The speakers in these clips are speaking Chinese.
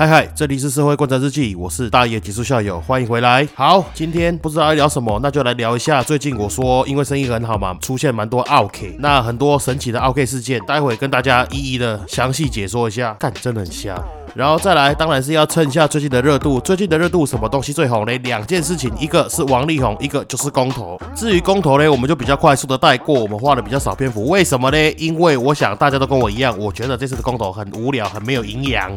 嗨嗨，这里是社会观察日记，我是大爷极速校友，欢迎回来。好，今天不知道要聊什么，那就来聊一下最近我说因为生意很好嘛，出现蛮多 OK，那很多神奇的 OK 事件，待会跟大家一一的详细解说一下。干，真的很瞎。然后再来，当然是要蹭一下最近的热度。最近的热度什么东西最红呢？两件事情，一个是王力宏，一个就是公投。至于公投呢，我们就比较快速的带过，我们花的比较少篇幅。为什么呢？因为我想大家都跟我一样，我觉得这次的公投很无聊，很没有营养。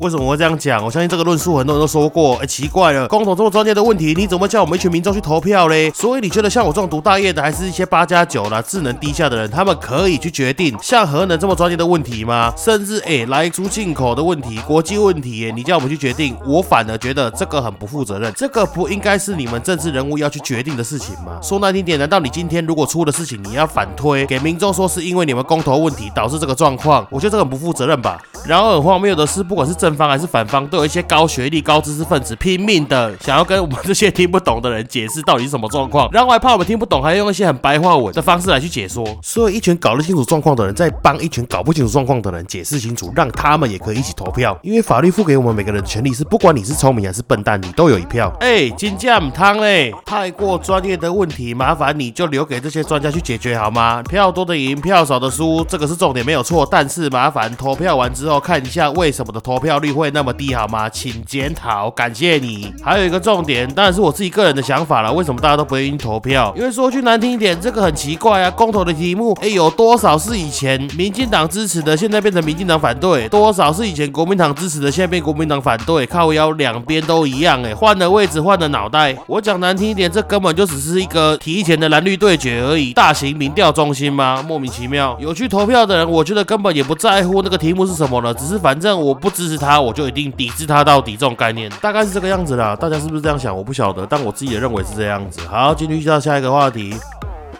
为什么会这样讲？我相信这个论述很多人都说过。哎，奇怪了，公投这么专业的问题，你怎么叫我们一群民众去投票嘞？所以你觉得像我这种读大业的，还是一些八加九啦、智能低下的人，他们可以去决定像核能这么专业的问题吗？甚至哎，来出进口的问题、国际问题耶，你叫我们去决定，我反而觉得这个很不负责任。这个不应该是你们政治人物要去决定的事情吗？说难听点，难道你今天如果出了事情，你要反推给民众说是因为你们公投问题导致这个状况？我觉得这个很不负责任吧。然后很荒谬的是，不管是正方还是反方，都有一些高学历、高知识分子拼命的想要跟我们这些听不懂的人解释到底是什么状况，然后还怕我们听不懂，还要用一些很白话文的方式来去解说。所以一群搞得清楚状况的人在帮一群搞不清楚状况的人解释清楚，让他们也可以一起投票。因为法律赋给我们。每个人的权利是，不管你是聪明还是笨蛋，你都有一票。哎，金酱汤嘞，太过专业的问题，麻烦你就留给这些专家去解决好吗？票多的赢，票少的输，这个是重点没有错。但是麻烦投票完之后看一下为什么的投票率会那么低好吗？请检讨，感谢你。还有一个重点，当然是我自己个人的想法了。为什么大家都不愿意投票？因为说句难听一点，这个很奇怪啊。公投的题目，哎，有多少是以前民进党支持的，现在变成民进党反对？多少是以前国民党支持的，现在变国民党反对？靠腰两边都一样，哎，换了位置，换了脑袋。我讲难听一点，这根本就只是一个提前的蓝绿对决而已。大型民调中心吗？莫名其妙。有去投票的人，我觉得根本也不在乎那个题目是什么了，只是反正我不支持他，我就一定抵制他到底。这种概念大概是这个样子啦。大家是不是这样想？我不晓得，但我自己也认为是这样子。好，继续到下一个话题。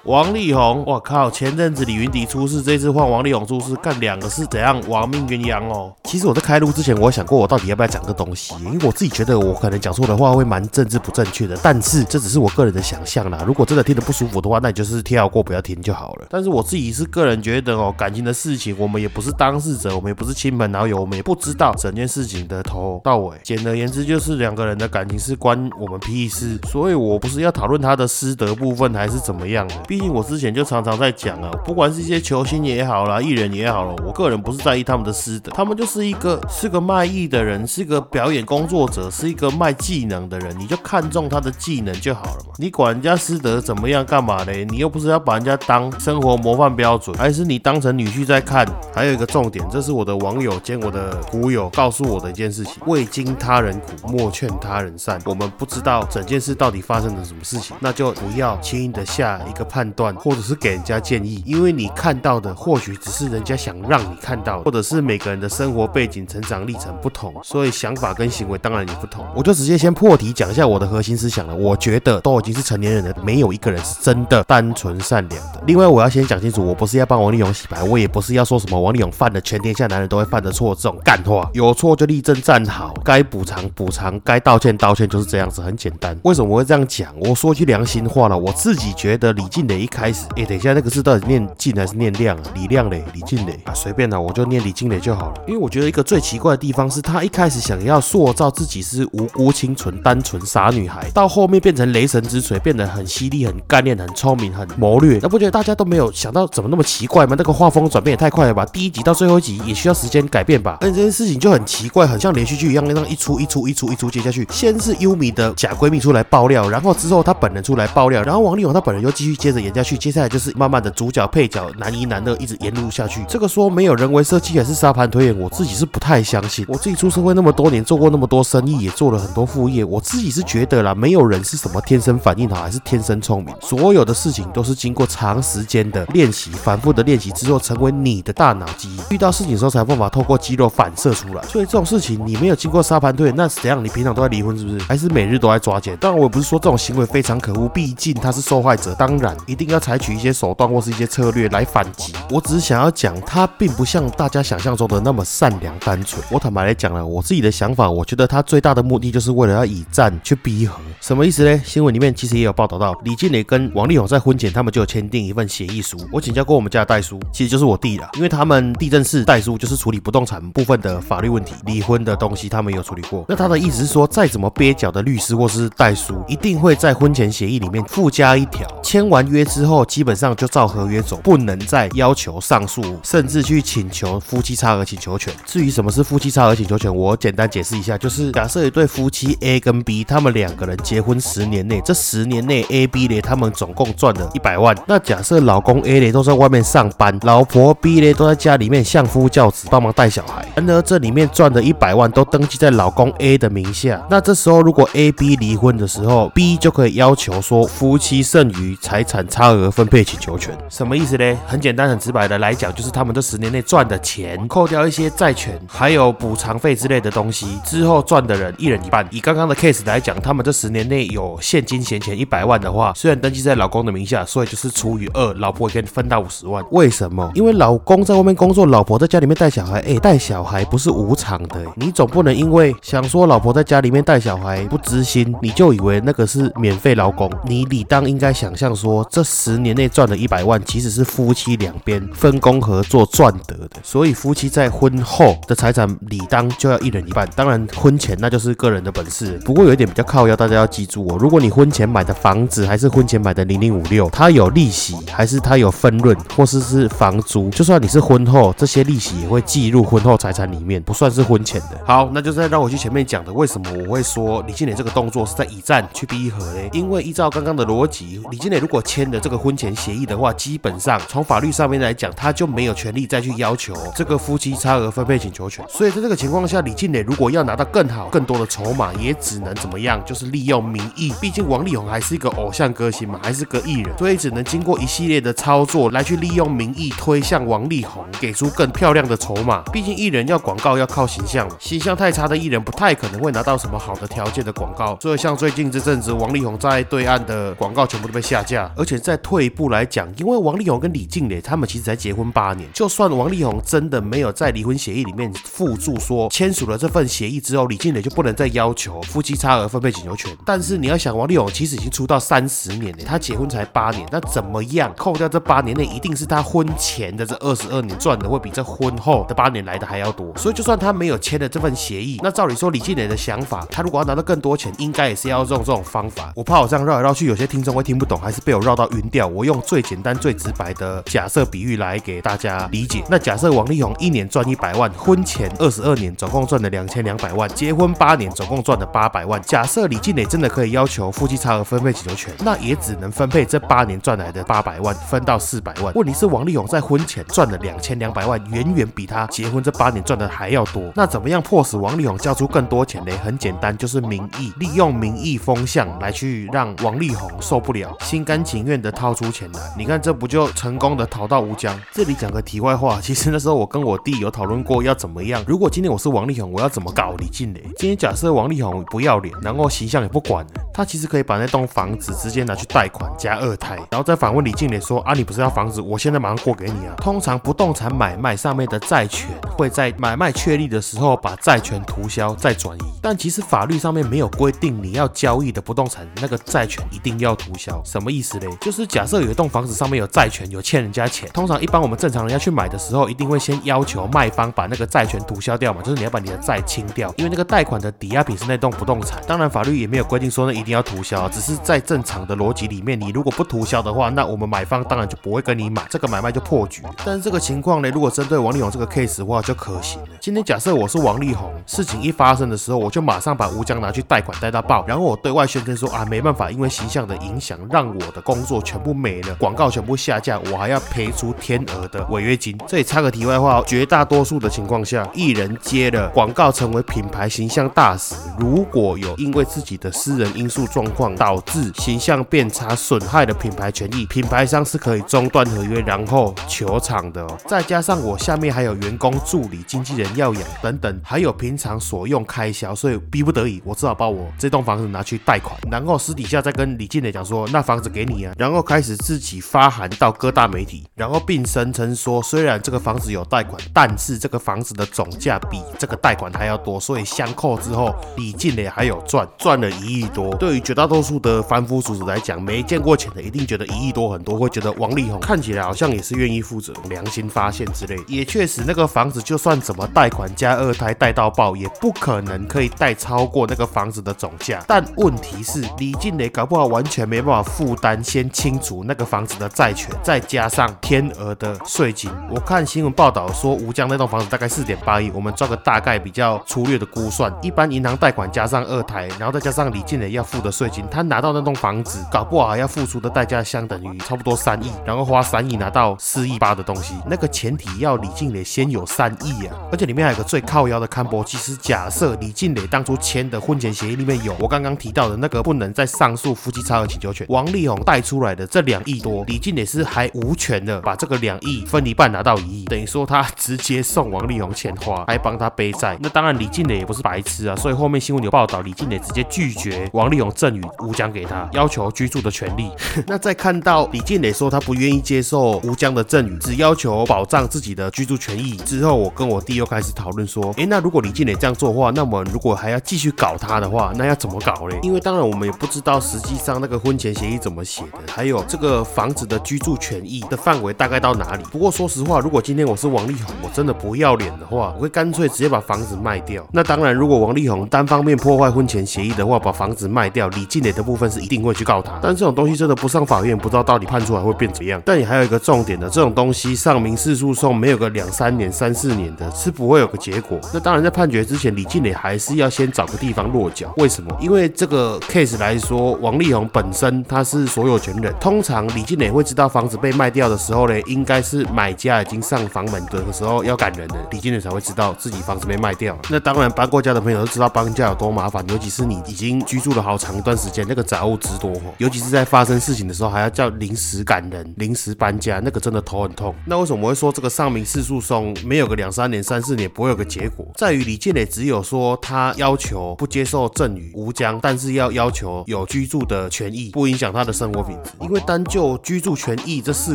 王力宏，我靠！前阵子李云迪出事，这次换王力宏出事，干两个是怎样亡命鸳鸯哦？其实我在开录之前，我想过我到底要不要讲个东西，因为我自己觉得我可能讲错的话会蛮政治不正确的，但是这只是我个人的想象啦。如果真的听得不舒服的话，那你就是跳过不要听就好了。但是我自己是个人觉得哦，感情的事情，我们也不是当事者，我们也不是亲朋好友，我们也不知道整件事情的头到尾。简而言之，就是两个人的感情是关我们屁事，所以我不是要讨论他的师德部分还是怎么样的。毕竟我之前就。常常在讲啊，不管是一些球星也好啦，艺人也好了，我个人不是在意他们的师德，他们就是一个是个卖艺的人，是个表演工作者，是一个卖技能的人，你就看中他的技能就好了嘛。你管人家师德怎么样干嘛嘞？你又不是要把人家当生活模范标准，还是你当成女婿在看？还有一个重点，这是我的网友兼我的股友告诉我的一件事情：未经他人苦，莫劝他人善。我们不知道整件事到底发生了什么事情，那就不要轻易的下一个判判断，或者是。给人家建议，因为你看到的或许只是人家想让你看到，或者是每个人的生活背景、成长历程不同，所以想法跟行为当然也不同。我就直接先破题讲一下我的核心思想了。我觉得都已经是成年人了，没有一个人是真的单纯善良的。另外，我要先讲清楚，我不是要帮王力宏洗白，我也不是要说什么王力宏犯了全天下男人都会犯的错这种干话。有错就立正站好，该补偿补偿，该道歉道歉，就是这样子，很简单。为什么我会这样讲？我说句良心话了，我自己觉得李静一开始。哎等一下，那个字到底念静还是念亮啊？李亮磊、李静磊啊，随便了，我就念李静磊就好了。因为我觉得一个最奇怪的地方是，他一开始想要塑造自己是无辜、清纯、单纯、傻女孩，到后面变成雷神之锤，变得很犀利、很干练、很聪明、很谋略。那不觉得大家都没有想到怎么那么奇怪吗？那个画风转变也太快了吧！第一集到最后一集也需要时间改变吧？而这件事情就很奇怪，很像连续剧一样，那样一出一出一出一出接下去。先是优米的假闺蜜出来爆料，然后之后她本人出来爆料，然后王力宏她本人又继续接着。演下去，接下来就是慢慢的主角配角男一男二一直沿路下去。这个说没有人为设计还是沙盘推演，我自己是不太相信。我自己出社会那么多年，做过那么多生意，也做了很多副业，我自己是觉得啦，没有人是什么天生反应好还是天生聪明，所有的事情都是经过长时间的练习、反复的练习之后，成为你的大脑记忆。遇到事情的时候，才办法透过肌肉反射出来。所以这种事情你没有经过沙盘推演，那怎样？你平常都在离婚是不是？还是每日都在抓奸？当然，我不是说这种行为非常可恶，毕竟他是受害者，当然一定要采取一些手段或是一些策略来反击。我只是想要讲，他并不像大家想象中的那么善良单纯。我坦白来讲了，我自己的想法，我觉得他最大的目的就是为了要以战去逼和。什么意思呢？新闻里面其实也有报道到，李静蕾跟王力宏在婚前他们就有签订一份协议书。我请教过我们家的代书，其实就是我弟啦，因为他们地震室代书就是处理不动产部分的法律问题，离婚的东西他们有处理过。那他的意思是说，再怎么蹩脚的律师或是代书，一定会在婚前协议里面附加一条，签完约之后基本上就照合约走，不能再要求上诉，甚至去请求夫妻差额请求权。至于什么是夫妻差额请求权，我简单解释一下，就是假设一对夫妻 A 跟 B，他们两个人结婚十年内，这十年内 A、B 嘞他们总共赚了一百万。那假设老公 A 嘞都在外面上班，老婆 B 嘞都在家里面相夫教子，帮忙带小孩。然而这里面赚的一百万都登记在老公 A 的名下。那这时候如果 A、B 离婚的时候，B 就可以要求说夫妻剩余财产差额分配请求权。什么意思呢？很简单、很直白的来讲，就是他们这十年内赚的钱，扣掉一些债权，还有补偿费之类的东西之后赚的人一人一半。以刚刚的 case 来讲，他们这十年内有现金闲钱一百万的话，虽然登记在老公的名下，所以就是除以二，老婆也可以分到五十万。为什么？因为老公在外面工作，老婆在家里面带小孩。哎，带小孩不是无偿的，你总不能因为想说老婆在家里面带小孩不知心，你就以为那个是免费劳工。你理当应该想象说，这这十年内赚的一百万，其实是夫妻两边分工合作赚得的。所以夫妻在婚后的财产理当就要一人一半。当然，婚前那就是个人的本事。不过有一点比较靠要，大家要记住哦，如果你婚前买的房子还是婚前买的零零五六，它有利息还是它有分润，或是是房租，就算你是婚后，这些利息也会计入婚后财产里面，不算是婚前的。好，那就是让我去前面讲的，为什么我会说李金磊这个动作是在以战去逼和嘞？因为依照刚刚的逻辑，李金磊如果签的这个婚前协议的话，基本上从法律上面来讲，他就没有权利再去要求这个夫妻差额分配请求权。所以在这个情况下，李静磊如果要拿到更好、更多的筹码，也只能怎么样？就是利用民意。毕竟王力宏还是一个偶像歌星嘛，还是个艺人，所以只能经过一系列的操作来去利用民意推向王力宏，给出更漂亮的筹码。毕竟艺人要广告要靠形象，形象太差的艺人不太可能会拿到什么好的条件的广告。所以像最近这阵子，王力宏在对岸的广告全部都被下架。而且且再退一步来讲，因为王力宏跟李静蕾他们其实才结婚八年，就算王力宏真的没有在离婚协议里面附注说签署了这份协议之后，李静蕾就不能再要求夫妻差额分配请求权。但是你要想，王力宏其实已经出道三十年了，他结婚才八年，那怎么样扣掉这八年内，一定是他婚前的这二十二年赚的会比这婚后的八年来的还要多。所以就算他没有签了这份协议，那照理说李静蕾的想法，他如果要拿到更多钱，应该也是要用这种方法。我怕我这样绕来绕去，有些听众会听不懂，还是被我绕到晕掉。我用最简单、最直白的假设比喻来给大家理解。那假设王力宏一年赚一百万，婚前二十二年总共赚了两千两百万，结婚八年总共赚了八百万。假设李静蕾真的可以要求夫妻差额分配请求权，那也只能分配这八年赚来的八百万，分到四百万。问题是王力宏在婚前赚了两千两百万，远远比他结婚这八年赚的还要多。那怎么样迫使王力宏交出更多钱呢？很简单，就是民意，利用民意风向来去让王力宏受不了，心甘情愿愿的掏出钱来。你看这不就成功的逃到吴江？这里讲个题外话，其实那时候我跟我弟有讨论过要怎么样。如果今天我是王力宏，我要怎么搞李静蕾？今天假设王力宏不要脸，然后形象也不管，他其实可以把那栋房子直接拿去贷款加二胎，然后再反问李静蕾说：啊，你不是要房子？我现在马上过给你啊！通常不动产买卖上面的债权会在买卖确立的时候把债权涂销再转移，但其实法律上面没有规定你要交易的不动产那个债权一定要涂销。什么意思嘞？就是假设有一栋房子上面有债权，有欠人家钱，通常一般我们正常人要去买的时候，一定会先要求卖方把那个债权涂销掉嘛，就是你要把你的债清掉，因为那个贷款的抵押品是那栋不动产。当然法律也没有规定说那一定要涂销，只是在正常的逻辑里面，你如果不涂销的话，那我们买方当然就不会跟你买，这个买卖就破局。但是这个情况呢，如果针对王力宏这个 case 的话，就可行了。今天假设我是王力宏，事情一发生的时候，我就马上把吴江拿去贷款贷到爆，然后我对外宣称说啊，没办法，因为形象的影响，让我的工作全部没了，广告全部下架，我还要赔出天额的违约金。这里插个题外话，绝大多数的情况下，艺人接了广告成为品牌形象大使，如果有因为自己的私人因素状况导致形象变差，损害了品牌权益，品牌商是可以中断合约，然后求偿的。再加上我下面还有员工、助理、经纪人要养等等，还有平常所用开销，所以逼不得已，我只好把我这栋房子拿去贷款，然后私底下再跟李静蕾讲说，那房子给你啊，然后开始自己发函到各大媒体，然后并声称说，虽然这个房子有贷款，但是这个房子的总价比这个贷款还要多，所以相扣之后，李静蕾还有赚，赚了一亿多。对于绝大多数的凡夫俗子来讲，没见过钱的一定觉得一亿多很多，会觉得王力宏看起来好像也是愿意负责，良心发现之类。也确实，那个房子就算怎么贷款加二胎贷到爆，也不可能可以贷超过那个房子的总价。但问题是，李静蕾搞不好完全没办法负担先清除那个房子的债权，再加上天鹅的税金。我看新闻报道说，吴江那栋房子大概四点八亿，我们抓个大概比较粗略的估算，一般银行贷款加上二胎，然后再加上李静蕾要付的税金，他拿到那栋房子，搞不好要付出的代价相等于差不多三亿，然后花三亿拿到四亿八的东西，那个前提要李静蕾先有三亿啊，而且里面还有个最靠腰的看波，其实假设李静蕾当初签的婚前协议里面有我刚刚提到的那个不能再上诉夫妻差额请求权，王力宏带出来的这两亿多，李静蕾是还无权的把这个两亿分一半拿到一亿，等于说他直接送王力宏钱花，还帮他背债。那当然李静蕾也不是白痴啊，所以后面新闻有报道，李静蕾直接拒绝王力宏赠与吴江给他，要求居住的权利。那再看到李静蕾说他不愿意接受吴江的赠与，只要求保障自己的居住权益。之后我跟我弟又开始讨论说，诶，那如果李静蕾这样做的话，那我们如果还要继续搞他的话，那要怎么搞嘞？因为当然我们也不知道实际上那个婚前协议怎么写，还有这个房子的居住权益的范围大概到哪里。不过说实话，如果今天我是王力宏，我真的不要脸的话，我会干脆直接把房子卖掉。那当然，如果王力宏单方面破坏婚前协议的话，把房子卖掉，李静蕾的部分是一定会去告他。但这种东西真的不上法院，不知道到底判出来会变怎样。但也还有一个重点的，这种东西上民事诉讼没有个两三年、三四年的，是不会有个结果。那当然，在判决之前，李静蕾还是要先找个地方落脚。为什么？因为这个 case 来说，王力宏本身他是所有权人，通常李静蕾会知道房子被卖掉的时候呢，应该是买家已经上房门的时候要赶人了，李静蕾才会知道自己房子被卖掉了。那当然，搬过家的朋友都知道搬家有多麻烦，尤其是你已经居住了好长一段时间，那个杂物之多，尤其是在发生事情的时候，还要叫临时赶人、临时搬家，那个真的头很痛。那为什么我会说这个上民事诉讼没有个两三年、三四年不会有个结果？在于李建磊只有说他要求不接受赠与吴江，但是要要求有居住的权益，不影响他的生活品因为单就居住权益这四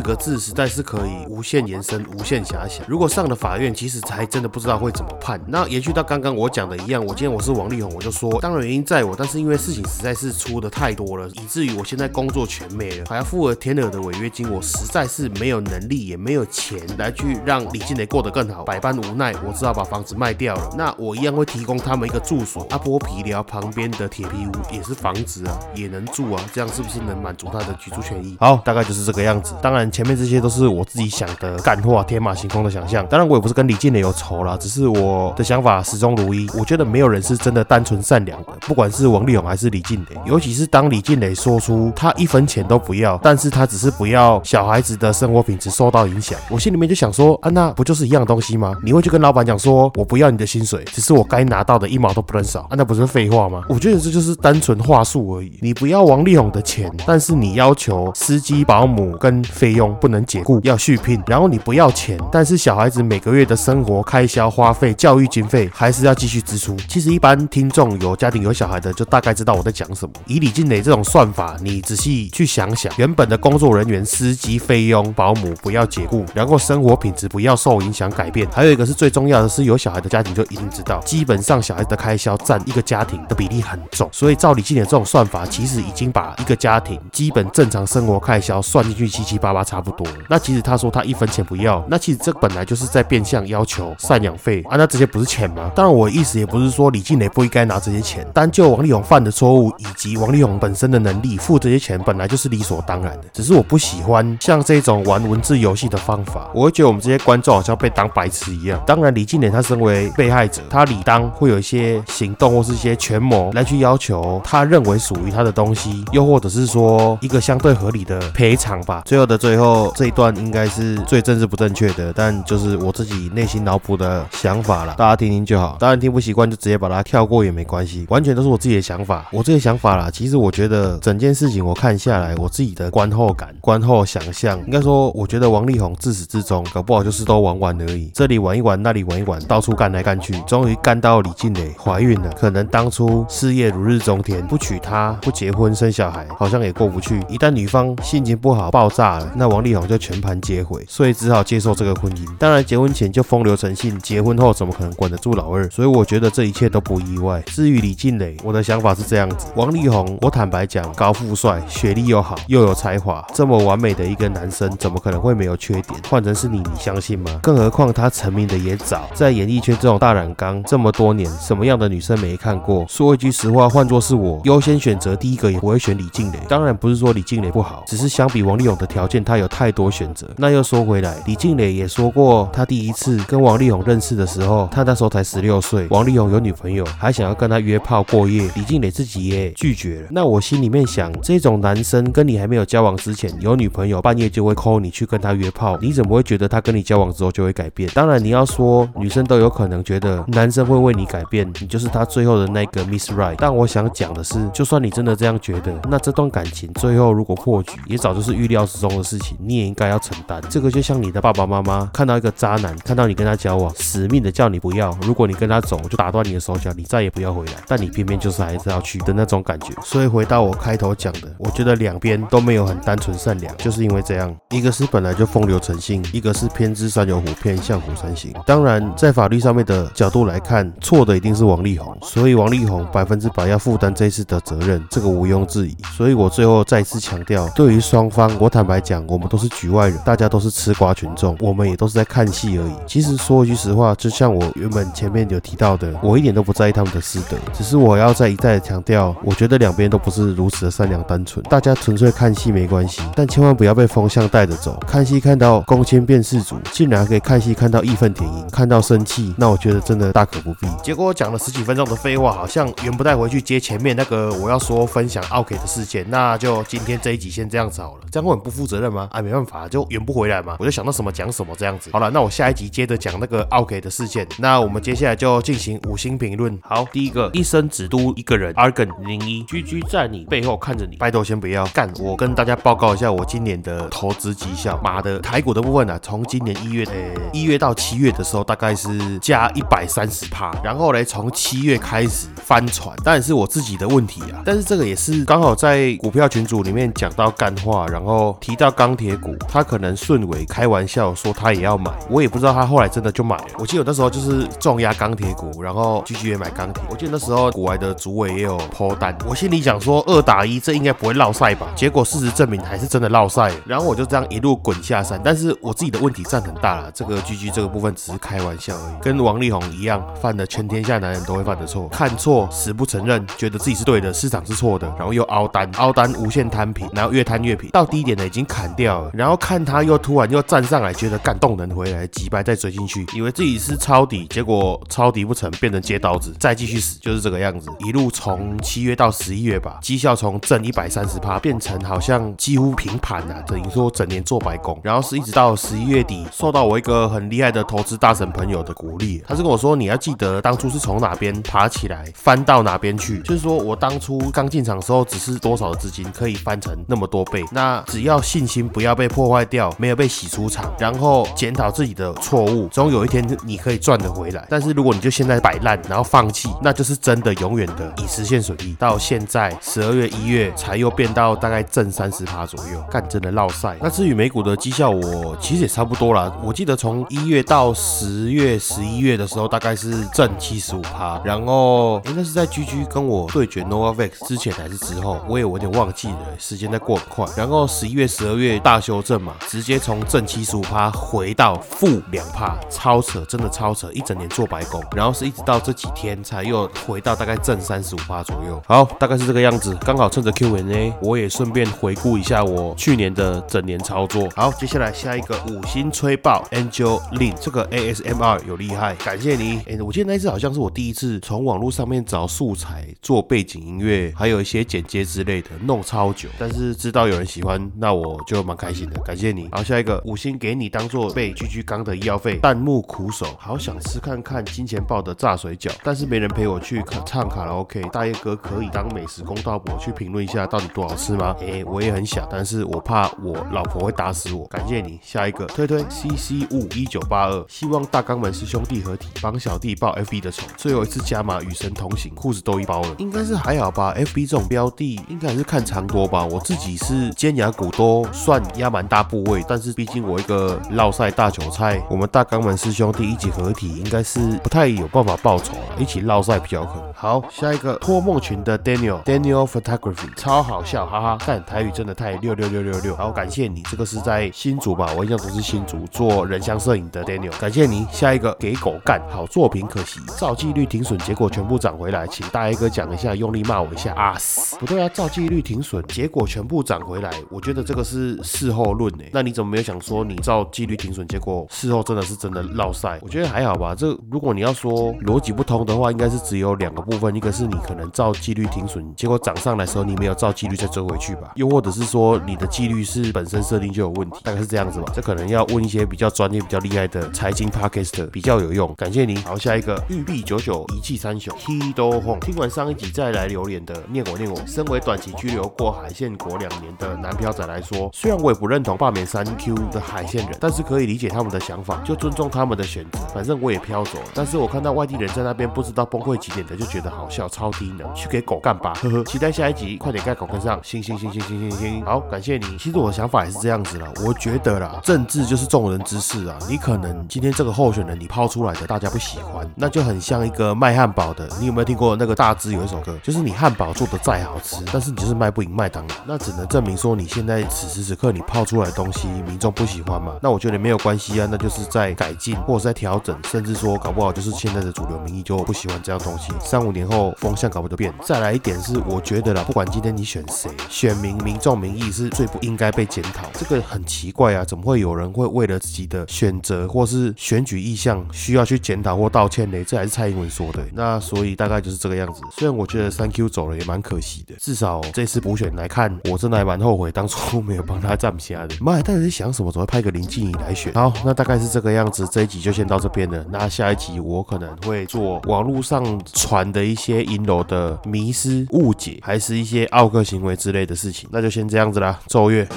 个字，实在是可以无限延伸、无限遐想。如果上了法院，其实还真的不知道会怎么判。那延续到刚刚我讲的一样，我今天我是王力宏，我就说，当然原因在我，但是因为事情实在是出的太多了，以至于我现在工作全没了，还要付了天鹅的违约金，我实在是没有能力，也没有钱来去让李静蕾过得更好，百般无奈，我只好把房子卖掉了。那我一样会提供他们一个住所，阿波皮寮旁边的铁皮屋也是房子啊，也能住啊，这样是不是能满足他的居住权益？好，大概就是这个样子。当然前面这些都是我自己想的干话，天马行空的想象。当然我也不是跟李静蕾有仇啦，只是我的想法始终如一。我觉得没有人是真的单纯善良的，不管是王力宏还是李静蕾，尤其是当李静蕾说出他一分钱都不要，但是他只是不要小孩子的生活品质受到影响，我心里面就想说，啊，那不就是一样东西吗？你会去跟老板讲说，我不要你的薪水，只是我该拿到的一毛都不能少，啊，那不是废话吗？我觉得这就是单纯话术而已。你不要王力宏的钱，但是你要要求司机、保姆跟费用不能解雇，要续聘，然后你不要钱，但是小孩子每个月的生活开销、花费、教育经费还是要继续支出。其实一般听众有家庭有小孩的，就大概知道我在讲什么。以李静蕾这种算法，你仔细去想想，原本的工作人员、司机费用、保姆不要解雇，然后生活品质不要受影响改变。还有一个是最重要的是，有小孩的家庭就一定知道，基本上小孩的开销占一个家庭的比例很重。所以照李静蕾这种算法，其实已经把一个家庭基本正常生活开销算进去七七八八差不多。那其实他说他一分钱不要，那其实这本来就是在变相要求赡养费啊。那这些不是钱吗？当然我的意思也不是说李静蕾不应该拿这些钱，单就王力宏犯的错误以及王力宏本身的能力，付这些钱本来就是理所当然的。只是我不喜欢像这种玩文字游戏的方法，我会觉得我们这些观众好像被当白痴一样。当然，李静蕾她身为被害者，她理当会有一些行动或是一些权谋来去要求他认为属于他的东西，又或者是说一个相对合理的赔偿吧。最后的最后这一段应该是最政治不正确的，但就是我自己内心脑补的想法了，大家听听就好。当然听不习惯就直接把它跳过也没关系，完全都是我自己的想法。我这些想法啦，其实我觉得整件事情我看下来，我自己的观后感、观后想象，应该说，我觉得王力宏自始至终搞不好就是都玩玩而已，这里玩一玩，那里玩一玩，到处干来干去，终于干到李静蕾怀孕了。可能当初事业如日中天，不娶她，不结婚生小孩，好像也过不去。一旦女方心情不好爆炸了，那王力宏就全盘接回，所以只好接受这个婚姻。当然结婚前就风流成性，结婚后怎么可能管得住老二？所以我觉得这一切都不意外。至于李静蕾，我的想法是这样子：王力宏，我坦白讲，高富帅，学历又好，又有才华，这么完美的一个男生，怎么可能会没有缺点？换成是你，你相信吗？更何况他成名的也早，在演艺圈这种大染缸这么多年，什么样的女生没看过？说一句实话，换作是我，优先选择第一个也不会选李静蕾。当然不是说李静蕾不好，只是相比王力宏的条件，他有太多选择。那又说回来，李静蕾也说过，他第一次跟王力宏认识的时候，他那时候才十六岁，王力宏有女朋友，还想要跟他约炮过夜，李静蕾自己也拒绝了。那我心里面想，这种男生跟你还没有交往之前有女朋友，半夜就会 call 你去跟他约炮，你怎么会觉得他跟你交往之后就会改变？当然你要说女生都有可能觉得男生会为你改变，你就是他最后的那个 Miss Right。但我想讲的是，就算你真的这样觉得，那这段感情最后如果破局，也早就是预料之中的事情，你也应该要承担。这个就像你的爸爸妈妈看到一个渣男，看到你跟他交往，死命的叫你不要，如果你跟他走，就打断你的手脚，你再也不要回来。但你偏偏就是还是要去的那种感觉。所以回到我开头讲的，我觉得两边都没有很单纯善良，就是因为这样，一个是本来就风流成性，一个是偏知山有虎，偏向虎山行。当然，在法律上面的角度来看，错的一定是王力宏，所以王力宏百分之百要负担这次的责任，这个毋庸置疑。所以我最后再次强调，对于双方，我坦白讲，我们都是局外人，大家都是吃瓜群众，我们也都是在看戏而已。其实说一句实话，就像我原本前面有提到的，我一点都不在意他们的私德，只是我要再一再的强调，我觉得两边都不是如此的善良单纯，大家纯粹看戏没关系，但千万不要被风向带着走。看戏看到公亲变世主，竟然可以看戏看到义愤填膺，看到生气，那我觉得真的大可不必。结果我讲了十几分钟的废话，好像圆不带回去接前面那个我要说分享奥 K 的事件，那就今今天这一集先这样子好了，这样会很不负责任吗？啊，没办法，就圆不回来嘛，我就想到什么讲什么这样子。好了，那我下一集接着讲那个奥 K 的事件，那我们接下来就进行五星评论。好，第一个，一生只督一个人，Argan 零一，居居在你背后看着你，拜托先不要干。我跟大家报告一下我今年的投资绩效，妈的，台股的部分呢，从今年一月，呃，一月到七月的时候，大概是加一百三十趴，然后嘞，从七月开始翻船，当然是我自己的问题啊。但是这个也是刚好在股票群组里面面讲到干话，然后提到钢铁股，他可能顺尾开玩笑说他也要买，我也不知道他后来真的就买了。我记得那时候就是重压钢铁股，然后继续也买钢铁。我记得那时候股外的主委也有抛单，我心里想说二打一这应该不会落赛吧？结果事实证明还是真的落赛。然后我就这样一路滚下山，但是我自己的问题占很大了。这个 GG 这个部分只是开玩笑而已，跟王力宏一样犯的全天下男人都会犯的错，看错死不承认，觉得自己是对的，市场是错的，然后又凹单，凹单无限贪摊平，然后越摊越平，到低点呢已经砍掉了，然后看他又突然又站上来，觉得干动能回来，几百再追进去，以为自己是抄底，结果抄底不成，变成接刀子，再继续死，就是这个样子，一路从七月到十一月吧，绩效从正一百三十趴变成好像几乎平盘啊，等于说整年做白工，然后是一直到十一月底，受到我一个很厉害的投资大神朋友的鼓励，他是跟我说，你要记得当初是从哪边爬起来，翻到哪边去，就是说我当初刚进场的时候，只是多少的资金可以翻成那么多倍，那只要信心不要被破坏掉，没有被洗出场，然后检讨自己的错误，总有一天你可以赚得回来。但是如果你就现在摆烂，然后放弃，那就是真的永远的已实现损益。到现在十二月一月才又变到大概正三十趴左右，干真的落赛。那至于美股的绩效，我其实也差不多啦。我记得从一月到十月、十一月的时候，大概是正七十五趴。然后应该是在 GG 跟我对决 Novavax 之前还是之后，我也有点忘记了，时间在过很快。然后十一月、十二月大修正嘛，直接从正七十五趴回到负两趴，超扯，真的超扯，一整年做白工。然后是一直到这几天才又回到大概正三十五趴左右。好，大概是这个样子。刚好趁着 Q&A，我也顺便回顾一下我去年的整年操作。好，接下来下一个五星吹爆 Angel Lin，这个 ASMR 有厉害，感谢你。哎，我记得那一次好像是我第一次从网络上面找素材做背景音乐，还有一些剪接之类的，弄超久。但是知道有人喜欢，那我就蛮开心的，感谢你。好，下一个五星给你当做被居居刚的医药费，弹幕苦手，好想吃看看金钱豹的炸水饺，但是没人陪我去唱卡拉 OK。大叶哥可以当美食公道伯去评论一下到底多好吃吗？哎，我也很想，但是我怕我老婆会打死我。感谢你，下一个推推 CC 五一九八二，希望大肛门是兄弟合体，帮小弟报 FB 的仇。最后一次加码与神同行，裤子都一包了，应该是还好吧？FB 这种标的应该还是看长多吧。我自己是尖牙骨都算压蛮大部位，但是毕竟我一个绕赛大韭菜，我们大肛门师兄弟一起合体，应该是不太有办法报仇了，一起绕赛比较可能。好，下一个托梦群的 Daniel Daniel Photography 超好笑，哈哈，但台语真的太六六六六六。好，感谢你，这个是在新竹吧？我印象中是新竹做人像摄影的 Daniel，感谢你。下一个给狗干，好作品可惜，照纪律停损，结果全部涨回来，请大 A 哥讲一下，用力骂我一下啊！不对啊，照纪律停损，结果全部涨回来，我觉得这个是事后论诶。那你怎么没有想说你照纪律停损，结果事后真的是真的落赛？我觉得还好吧。这如果你要说逻辑不通的话，应该是只有两个部分，一个是你可能照纪律停损，结果涨上来的时候你没有照纪律再追回去吧？又或者是说你的纪律是本身设定就有问题，大概是这样子吧。这可能要问一些比较专业、比较厉害的财经 podcast 比较有用。感谢你。好，下一个玉璧九九一气三雄 Do Hong。听完上一集再来留言的，念我念我。身为短期居留过海线国两年的男漂仔来说，虽然我也不认同罢免三 Q 的海线人，但是可以理解他们的想法，就尊重他们的选择。反正我也飘走了。但是我看到外地人在那边不知道崩溃几点的，就觉得好笑，超低能，去给狗干吧，呵呵。期待下一集，快点盖狗跟上，星星星星星星星。好，感谢你。其实我的想法也是这样子了，我觉得啦，政治就是众人之事啊。你可能今天这个候选人你抛出来的，大家不喜欢，那就很像一个卖汉堡的。你有没有听过那个大只有一首歌，就是你汉堡做的再好吃，但是你就是卖不赢麦当那只能证明说你现在此时此刻你泡出来的东西民众不喜欢嘛？那我觉得没有关系啊，那就是在改进或者在调整，甚至说搞不好就是现在的主流民意就不喜欢这样东西，三五年后风向搞不就变。再来一点是，我觉得啦，不管今天你选谁，选民民众民意是最不应该被检讨，这个很奇怪啊，怎么会有人会为了自己的选择或是选举意向需要去检讨或道歉呢？这还是蔡英文说的，那所以大概就是这个样子。虽然我觉得三 Q 走了也蛮可惜的，至少这次补选来看，我真的还蛮后悔当初没有帮他站下的。妈，到底在想什么？怎么会派个林静怡来选？好，那大概是这个样子，这一集就先到这边了。那下一集我可能会做网络上传的一些银楼的迷失误解，还是一些奥克行为之类的事情，那就先这样子啦。奏乐。